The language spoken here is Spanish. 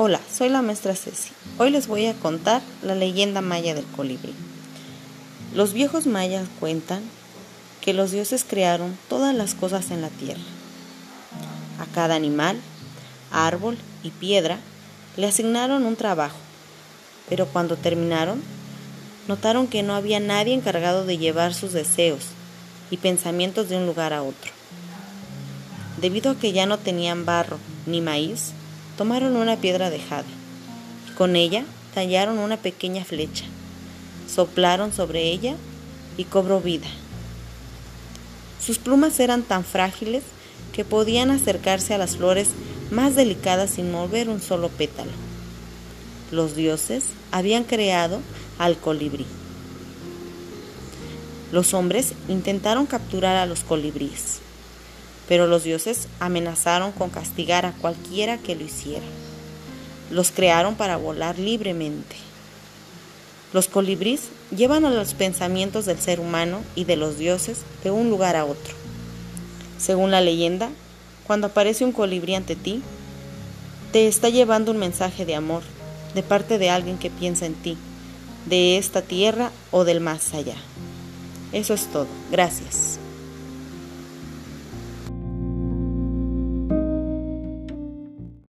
Hola, soy la maestra Ceci. Hoy les voy a contar la leyenda maya del colibrí. Los viejos mayas cuentan que los dioses crearon todas las cosas en la tierra. A cada animal, árbol y piedra le asignaron un trabajo, pero cuando terminaron, notaron que no había nadie encargado de llevar sus deseos y pensamientos de un lugar a otro. Debido a que ya no tenían barro ni maíz, tomaron una piedra dejada con ella tallaron una pequeña flecha, soplaron sobre ella y cobró vida. Sus plumas eran tan frágiles que podían acercarse a las flores más delicadas sin mover un solo pétalo. Los dioses habían creado al colibrí. Los hombres intentaron capturar a los colibríes pero los dioses amenazaron con castigar a cualquiera que lo hiciera. Los crearon para volar libremente. Los colibríes llevan a los pensamientos del ser humano y de los dioses de un lugar a otro. Según la leyenda, cuando aparece un colibrí ante ti, te está llevando un mensaje de amor de parte de alguien que piensa en ti, de esta tierra o del más allá. Eso es todo. Gracias.